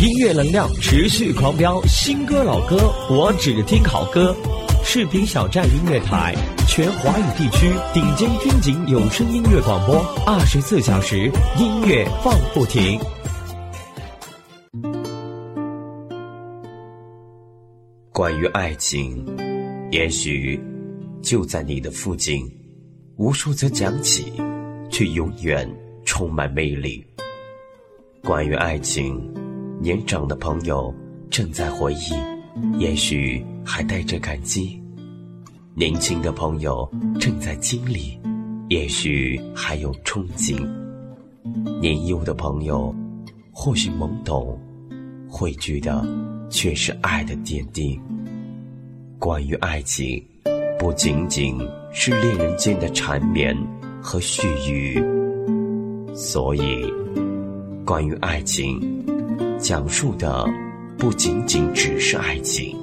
音乐能量持续狂飙，新歌老歌我只听好歌。视频小站音乐台，全华语地区顶尖军警有声音乐广播，二十四小时音乐放不停。关于爱情，也许就在你的附近，无数则讲起，却永远充满魅力。关于爱情，年长的朋友正在回忆，也许还带着感激；年轻的朋友正在经历，也许还有憧憬；年幼的朋友或许懵懂，汇聚的却是爱的点滴。关于爱情，不仅仅是恋人间的缠绵和絮语，所以，关于爱情，讲述的不仅仅只是爱情。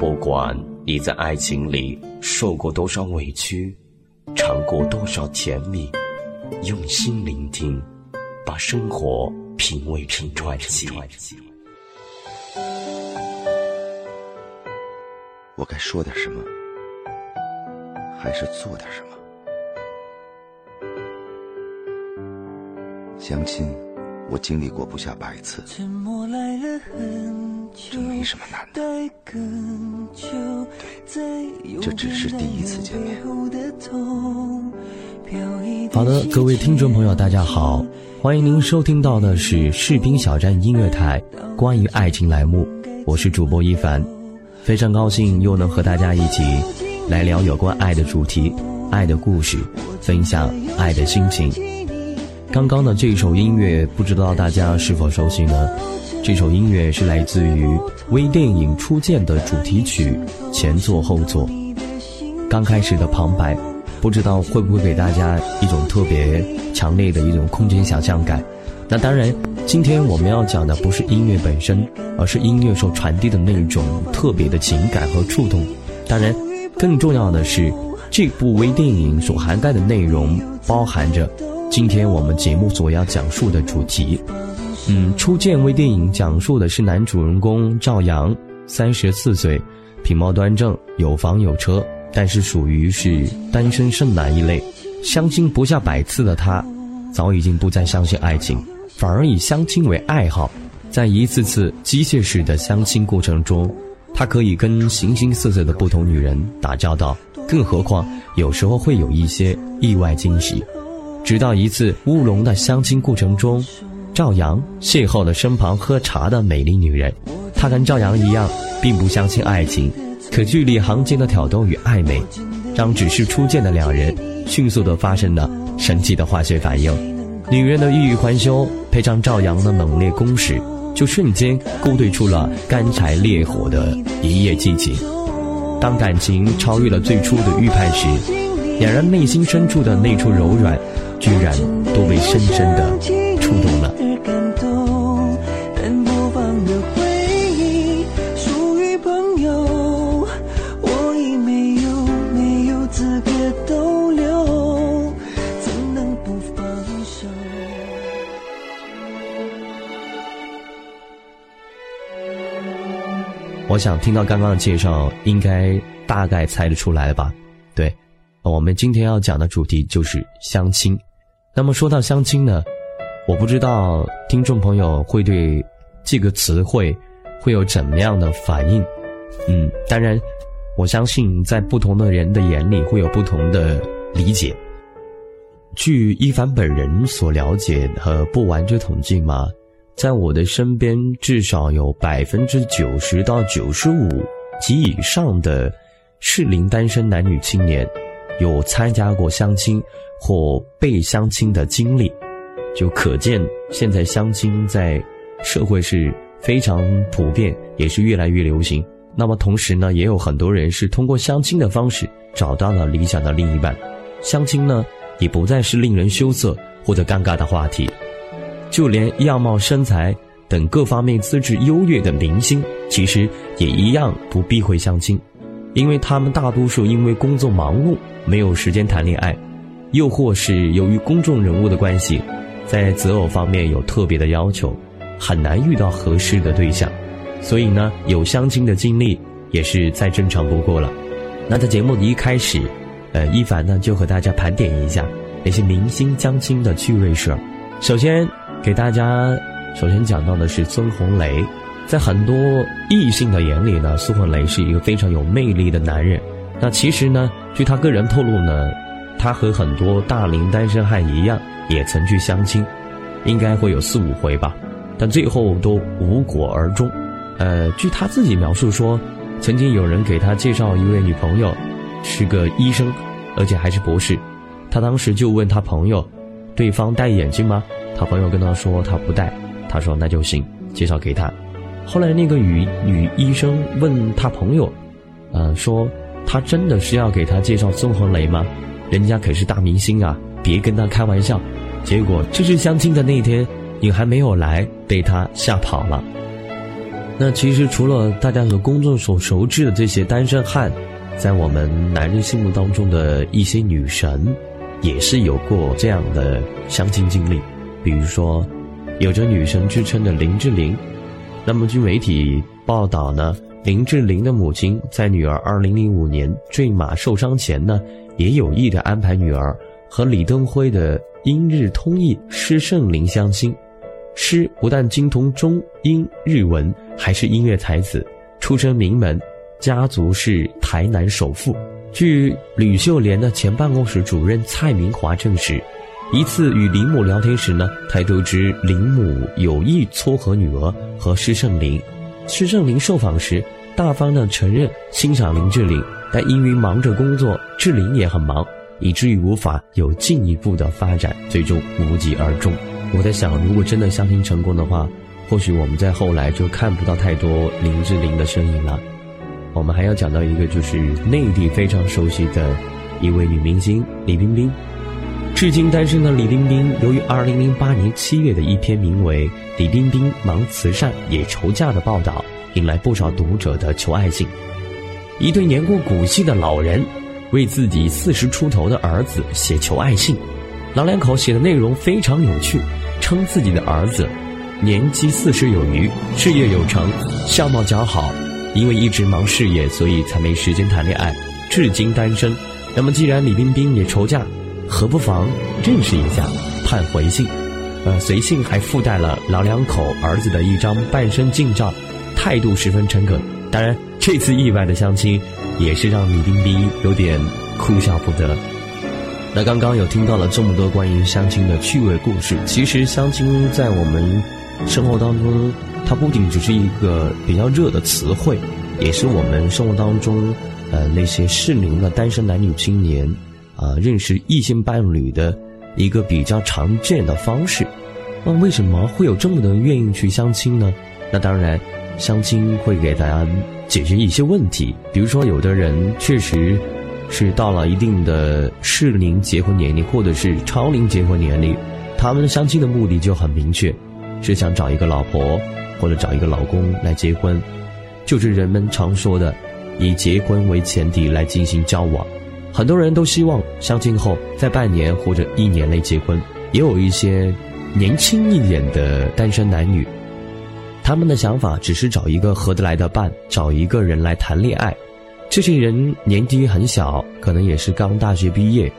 不管你在爱情里受过多少委屈，尝过多少甜蜜，用心聆听，把生活品味成传奇。我该说点什么，还是做点什么？相亲，我经历过不下百次，这没什么难的。对，这只是第一次见面。好的，各位听众朋友，大家好，欢迎您收听到的是士兵小站音乐台关于爱情栏目，我是主播一凡。非常高兴又能和大家一起来聊有关爱的主题、爱的故事，分享爱的心情。刚刚的这首音乐，不知道大家是否熟悉呢？这首音乐是来自于微电影《初见》的主题曲前座后座。刚开始的旁白，不知道会不会给大家一种特别强烈的一种空间想象感？那当然，今天我们要讲的不是音乐本身，而是音乐所传递的那种特别的情感和触动。当然，更重要的是，这部微电影所涵盖的内容包含着今天我们节目所要讲述的主题。嗯，初见微电影讲述的是男主人公赵阳，三十四岁，品貌端正，有房有车，但是属于是单身剩男一类。相亲不下百次的他，早已经不再相信爱情。反而以相亲为爱好，在一次次机械式的相亲过程中，他可以跟形形色色的不同女人打交道，更何况有时候会有一些意外惊喜。直到一次乌龙的相亲过程中，赵阳邂逅了身旁喝茶的美丽女人。他跟赵阳一样，并不相信爱情，可距离行间的挑逗与暧昧，让只是初见的两人迅速地发生了神奇的化学反应。女人的欲语还休，配上赵阳的猛烈攻势，就瞬间勾兑出了干柴烈火的一夜激情。当感情超越了最初的预判时，两人内心深处的那处柔软，居然都被深深的触动了。我想听到刚刚的介绍，应该大概猜得出来了吧？对，我们今天要讲的主题就是相亲。那么说到相亲呢，我不知道听众朋友会对这个词汇会有怎么样的反应。嗯，当然，我相信在不同的人的眼里会有不同的理解。据一凡本人所了解和不完整统计嘛。在我的身边，至少有百分之九十到九十五及以上的适龄单身男女青年，有参加过相亲或被相亲的经历，就可见现在相亲在社会是非常普遍，也是越来越流行。那么同时呢，也有很多人是通过相亲的方式找到了理想的另一半，相亲呢也不再是令人羞涩或者尴尬的话题。就连样貌、身材等各方面资质优越的明星，其实也一样不避讳相亲，因为他们大多数因为工作忙碌，没有时间谈恋爱，又或是由于公众人物的关系，在择偶方面有特别的要求，很难遇到合适的对象，所以呢，有相亲的经历也是再正常不过了。那在节目的一开始，呃，一凡呢就和大家盘点一下那些明星相亲的趣味事儿。首先给大家首先讲到的是孙红雷，在很多异性的眼里呢，孙红雷是一个非常有魅力的男人。那其实呢，据他个人透露呢，他和很多大龄单身汉一样，也曾去相亲，应该会有四五回吧，但最后都无果而终。呃，据他自己描述说。曾经有人给他介绍一位女朋友，是个医生，而且还是博士。他当时就问他朋友：“对方戴眼镜吗？”他朋友跟他说：“他不戴。”他说：“那就行，介绍给他。”后来那个女女医生问他朋友：“呃，说他真的是要给他介绍孙红雷吗？人家可是大明星啊，别跟他开玩笑。”结果就是相亲的那天，你还没有来，被他吓跑了。那其实除了大家所公众所熟知的这些单身汉，在我们男人心目当中的一些女神，也是有过这样的相亲经历。比如说，有着女神之称的林志玲。那么据媒体报道呢，林志玲的母亲在女儿2005年坠马受伤前呢，也有意的安排女儿和李登辉的英日通译施圣林相亲。诗不但精通中英日文，还是音乐才子，出身名门，家族是台南首富。据吕秀莲的前办公室主任蔡明华证实，一次与林母聊天时呢，才得知林母有意撮合女儿和施圣林。施圣林受访时，大方的承认欣赏林志玲，但因为忙着工作，志玲也很忙，以至于无法有进一步的发展，最终无疾而终。我在想，如果真的相亲成功的话，或许我们在后来就看不到太多林志玲的身影了。我们还要讲到一个，就是内地非常熟悉的一位女明星李冰冰。至今单身的李冰冰，由于2008年7月的一篇名为《李冰冰忙慈善也愁嫁》的报道，引来不少读者的求爱信。一对年过古稀的老人，为自己四十出头的儿子写求爱信，老两口写的内容非常有趣。称自己的儿子年纪四十有余，事业有成，相貌姣好，因为一直忙事业，所以才没时间谈恋爱，至今单身。那么既然李冰冰也愁嫁，何不妨认识一下？盼回信。呃，随信还附带了老两口儿子的一张半身近照，态度十分诚恳。当然，这次意外的相亲，也是让李冰冰有点哭笑不得。那刚刚有听到了这么多关于相亲的趣味故事，其实相亲在我们生活当中，它不仅只是一个比较热的词汇，也是我们生活当中，呃，那些适龄的单身男女青年，啊，认识异性伴侣的一个比较常见的方式。那为什么会有这么多人愿意去相亲呢？那当然，相亲会给大家解决一些问题，比如说有的人确实。是到了一定的适龄结婚年龄，或者是超龄结婚年龄，他们相亲的目的就很明确，是想找一个老婆或者找一个老公来结婚，就是人们常说的以结婚为前提来进行交往。很多人都希望相亲后在半年或者一年内结婚，也有一些年轻一点的单身男女，他们的想法只是找一个合得来的伴，找一个人来谈恋爱。这些人年纪很小，可能也是刚大学毕业，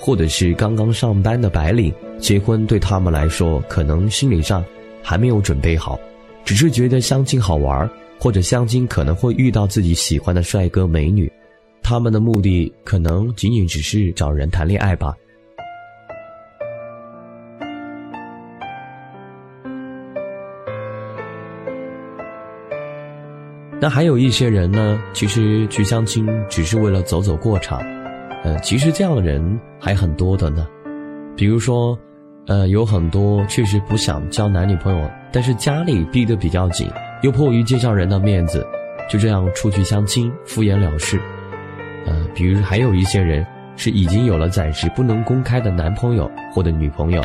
或者是刚刚上班的白领。结婚对他们来说，可能心理上还没有准备好，只是觉得相亲好玩，或者相亲可能会遇到自己喜欢的帅哥美女。他们的目的可能仅仅只是找人谈恋爱吧。那还有一些人呢，其实去相亲只是为了走走过场，呃，其实这样的人还很多的呢。比如说，呃，有很多确实不想交男女朋友，但是家里逼得比较紧，又迫于介绍人的面子，就这样出去相亲，敷衍了事。呃，比如还有一些人是已经有了暂时不能公开的男朋友或者女朋友，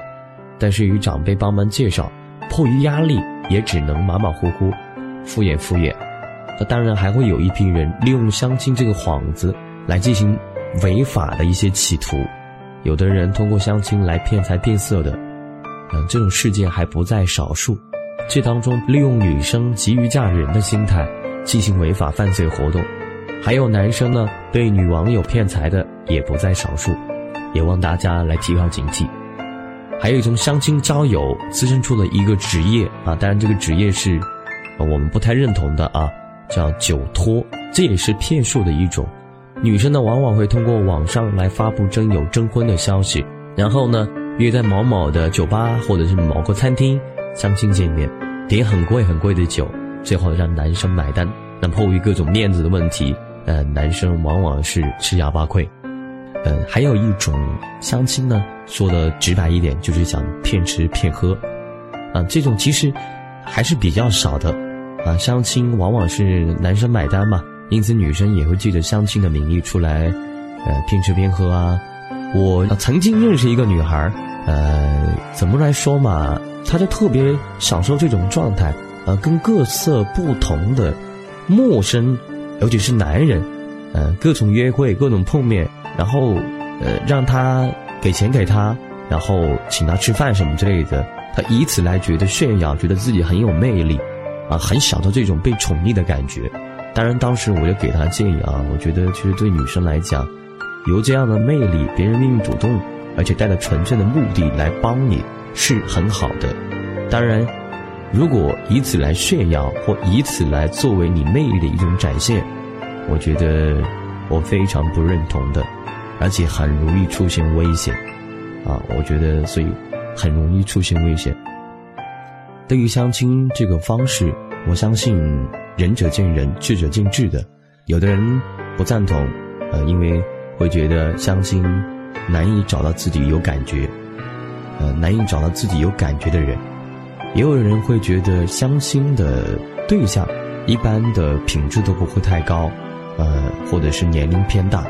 但是与长辈帮忙介绍，迫于压力也只能马马虎虎，敷衍敷衍。那当然还会有一批人利用相亲这个幌子来进行违法的一些企图，有的人通过相亲来骗财骗色的，嗯，这种事件还不在少数。这当中利用女生急于嫁人的心态进行违法犯罪活动，还有男生呢被女网友骗财的也不在少数，也望大家来提高警惕。还有一种相亲交友滋生出了一个职业啊，当然这个职业是，我们不太认同的啊，叫酒托，这也是骗术的一种。女生呢往往会通过网上来发布征友征婚的消息，然后呢约在某某的酒吧或者是某个餐厅相亲见面，点很贵很贵的酒，最后让男生买单。那迫于各种面子的问题，呃，男生往往是吃哑巴亏。呃，还有一种相亲呢，说的直白一点，就是想骗吃骗喝，啊，这种其实还是比较少的，啊，相亲往往是男生买单嘛，因此女生也会借着相亲的名义出来，呃，骗吃骗喝啊。我曾经认识一个女孩，呃，怎么来说嘛，她就特别享受这种状态，呃，跟各色不同的陌生，尤其是男人，呃，各种约会，各种碰面。然后，呃，让他给钱给他，然后请他吃饭什么之类的，他以此来觉得炫耀，觉得自己很有魅力，啊，很享受这种被宠溺的感觉。当然，当时我就给他建议啊，我觉得其实对女生来讲，有这样的魅力，别人愿意主动，而且带着纯正的目的来帮你，是很好的。当然，如果以此来炫耀，或以此来作为你魅力的一种展现，我觉得我非常不认同的。而且很容易出现危险，啊，我觉得所以很容易出现危险。对于相亲这个方式，我相信仁者见仁，智者见智的。有的人不赞同，呃，因为会觉得相亲难以找到自己有感觉，呃，难以找到自己有感觉的人。也有人会觉得相亲的对象一般的品质都不会太高，呃，或者是年龄偏大。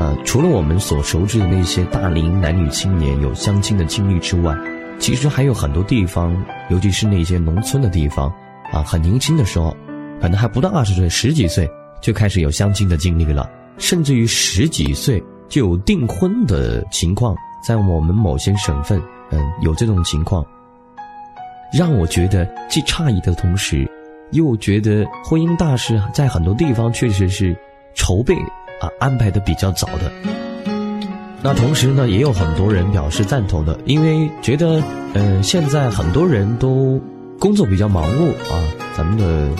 呃，除了我们所熟知的那些大龄男女青年有相亲的经历之外，其实还有很多地方，尤其是那些农村的地方，啊，很年轻的时候，可能还不到二十岁，十几岁就开始有相亲的经历了，甚至于十几岁就有订婚的情况，在我们某些省份，嗯，有这种情况，让我觉得既诧异的同时，又觉得婚姻大事在很多地方确实是筹备。啊，安排的比较早的。那同时呢，也有很多人表示赞同的，因为觉得，嗯，现在很多人都工作比较忙碌啊，咱们的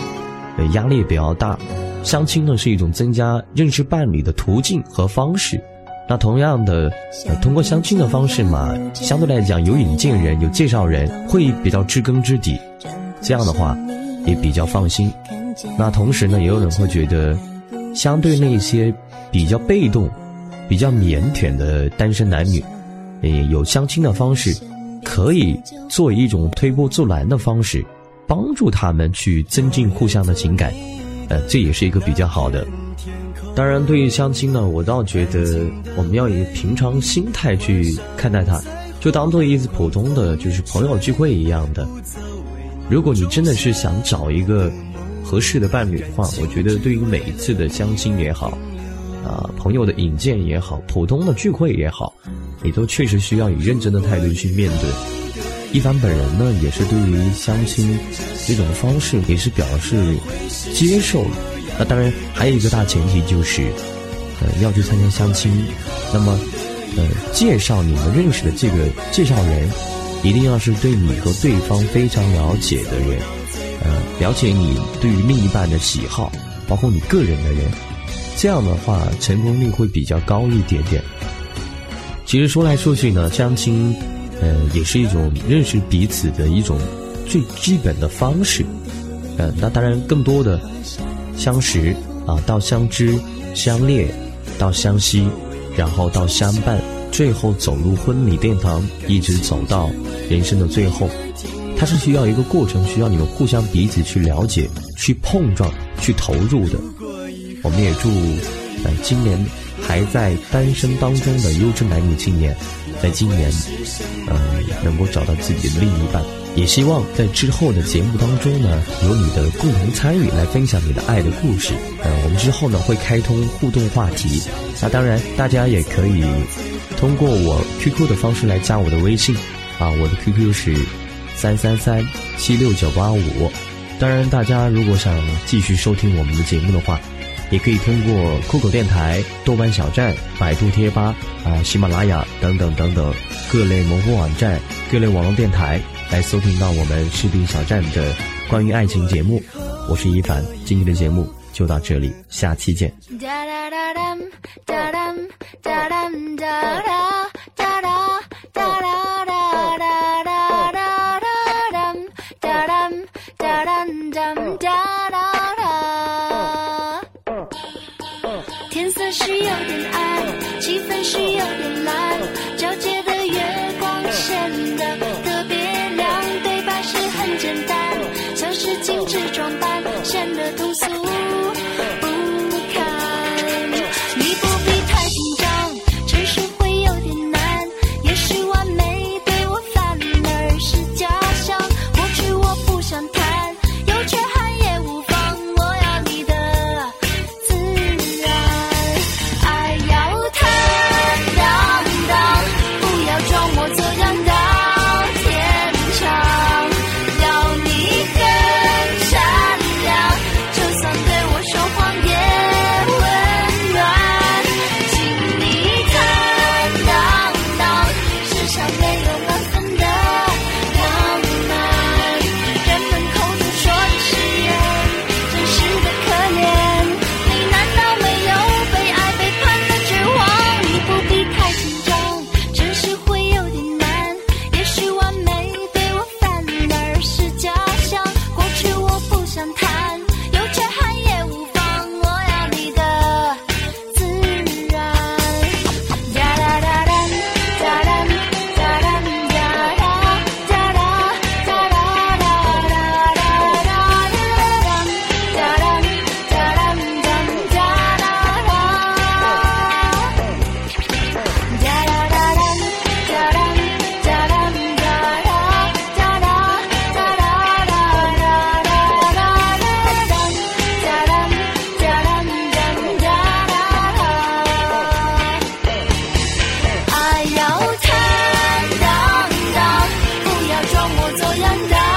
呃压力也比较大，相亲呢是一种增加认识伴侣的途径和方式。那同样的，通过相亲的方式嘛，相对来讲有引荐人、有介绍人，会比较知根知底，这样的话也比较放心。那同时呢，也有人会觉得，相对那些。比较被动、比较腼腆的单身男女，呃，有相亲的方式，可以作为一种推波助澜的方式，帮助他们去增进互相的情感，呃，这也是一个比较好的。当然，对于相亲呢，我倒觉得我们要以平常心态去看待它，就当做一次普通的就是朋友聚会一样的。如果你真的是想找一个合适的伴侣的话，我觉得对于每一次的相亲也好。啊，朋友的引荐也好，普通的聚会也好，你都确实需要以认真的态度去面对。一凡本人呢，也是对于相亲这种方式也是表示接受。那当然还有一个大前提就是，呃，要去参加相亲，那么，呃，介绍你们认识的这个介绍人，一定要是对你和对方非常了解的人，呃，了解你对于另一半的喜好，包括你个人的人。这样的话，成功率会比较高一点点。其实说来说去呢，相亲，呃，也是一种认识彼此的一种最基本的方式。呃，那当然更多的相识啊，到相知、相恋，到相惜，然后到相伴，最后走入婚礼殿堂，一直走到人生的最后，它是需要一个过程，需要你们互相彼此去了解、去碰撞、去投入的。我们也祝，呃，今年还在单身当中的优质男女青年，在今年，呃，能够找到自己的另一半。也希望在之后的节目当中呢，有你的共同参与，来分享你的爱的故事。呃，我们之后呢会开通互动话题。那当然，大家也可以通过我 QQ 的方式来加我的微信，啊，我的 QQ 是三三三七六九八五。当然，大家如果想继续收听我们的节目的话，也可以通过酷狗电台、豆瓣小站、百度贴吧啊、喜马拉雅等等等等各类门户网站、各类网络电台来收听到我们视频小站的关于爱情节目，我是一凡，今天的节目就到这里，下期见。天色是有点暗，气氛是有点冷。soy andar.